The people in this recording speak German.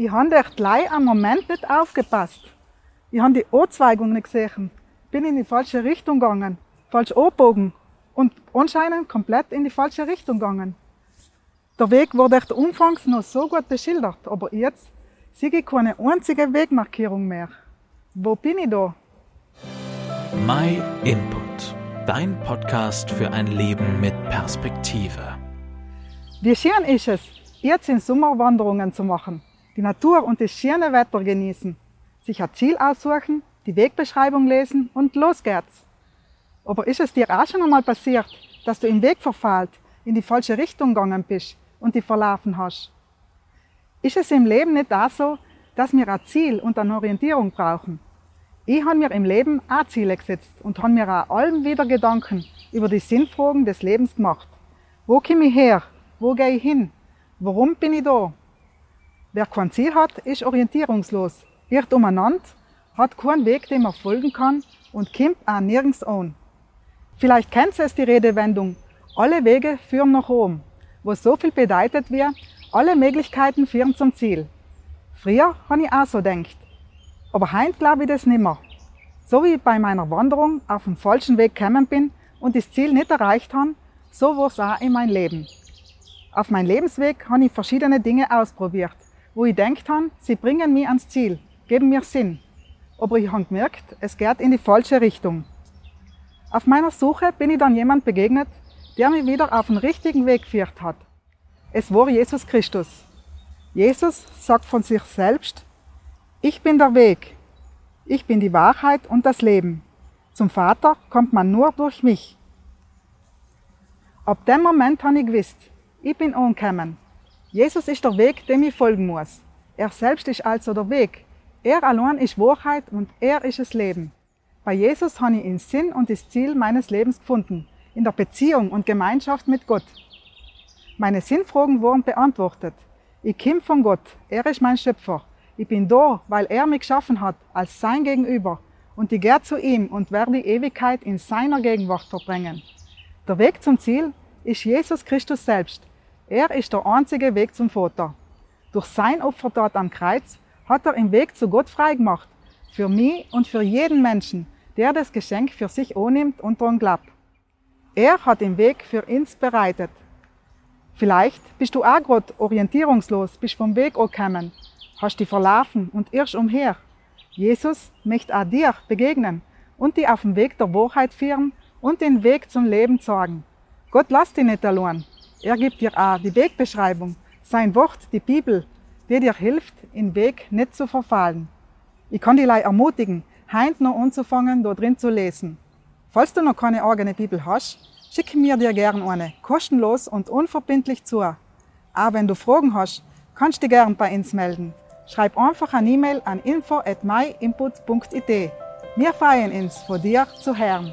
Ich habe echt gleich am Moment nicht aufgepasst. Ich habe die O-Zweigung nicht gesehen, bin in die falsche Richtung gegangen, falsch abgebogen und anscheinend komplett in die falsche Richtung gegangen. Der Weg wurde echt umfangs noch so gut beschildert, aber jetzt sehe ich keine einzige Wegmarkierung mehr. Wo bin ich da? My Input, dein Podcast für ein Leben mit Perspektive. Wie schön ist es, jetzt in Sommerwanderungen zu machen, die Natur und das schöne Wetter genießen, sich ein Ziel aussuchen, die Wegbeschreibung lesen und los geht's. Aber ist es dir auch schon einmal passiert, dass du im Weg verfahlt, in die falsche Richtung gegangen bist und die verlaufen hast? Ist es im Leben nicht auch so, dass wir ein Ziel und eine Orientierung brauchen? Ich habe mir im Leben auch Ziele gesetzt und habe mir auch allem wieder Gedanken über die Sinnfragen des Lebens gemacht. Wo komme ich her? Wo gehe ich hin? Warum bin ich da? Wer kein Ziel hat, ist orientierungslos, irrt umeinander, hat keinen Weg, dem er folgen kann und kommt auch nirgends an. Vielleicht kennt es die Redewendung, alle Wege führen nach Rom, wo so viel bedeutet wird, alle Möglichkeiten führen zum Ziel. Früher habe ich auch so gedacht. Aber heute glaube ich das nicht mehr. So wie ich bei meiner Wanderung auf dem falschen Weg gekommen bin und das Ziel nicht erreicht habe, so war es auch in meinem Leben. Auf meinem Lebensweg habe ich verschiedene Dinge ausprobiert, wo ich gedacht habe, sie bringen mich ans Ziel, geben mir Sinn. Aber ich habe gemerkt, es geht in die falsche Richtung. Auf meiner Suche bin ich dann jemand begegnet, der mich wieder auf den richtigen Weg geführt hat. Es war Jesus Christus. Jesus sagt von sich selbst, ich bin der Weg, ich bin die Wahrheit und das Leben. Zum Vater kommt man nur durch mich. Ab dem Moment habe ich gewusst, ich bin angekommen. Jesus ist der Weg, dem ich folgen muss. Er selbst ist also der Weg. Er allein ist Wahrheit und er ist das Leben. Bei Jesus habe ich den Sinn und das Ziel meines Lebens gefunden, in der Beziehung und Gemeinschaft mit Gott. Meine Sinnfragen wurden beantwortet. Ich komme von Gott, er ist mein Schöpfer. Ich bin da, weil er mich geschaffen hat, als sein Gegenüber. Und ich gehe zu ihm und werde die Ewigkeit in seiner Gegenwart verbringen. Der Weg zum Ziel ist Jesus Christus selbst. Er ist der einzige Weg zum Vater. Durch sein Opfer dort am Kreuz hat er den Weg zu Gott freigemacht. Für mich und für jeden Menschen, der das Geschenk für sich annimmt und daran glaubt. Er hat den Weg für uns bereitet. Vielleicht bist du auch gerade orientierungslos, bist vom Weg angekommen, hast dich verlaufen und irrst umher. Jesus möchte auch dir begegnen und dich auf den Weg der Wahrheit führen und den Weg zum Leben zeigen. Gott lässt dich nicht allein. Er gibt dir auch die Wegbeschreibung, sein Wort, die Bibel, die dir hilft, den Weg nicht zu verfallen. Ich kann dich ermutigen, heint noch anzufangen, da drin zu lesen. Falls du noch keine eigene Bibel hast, schick mir dir gern eine, kostenlos und unverbindlich zu. Auch wenn du Fragen hast, kannst du dich gern bei uns melden. Schreib einfach eine E-Mail an info at myinput.it. Wir freuen uns, von dir zu hören.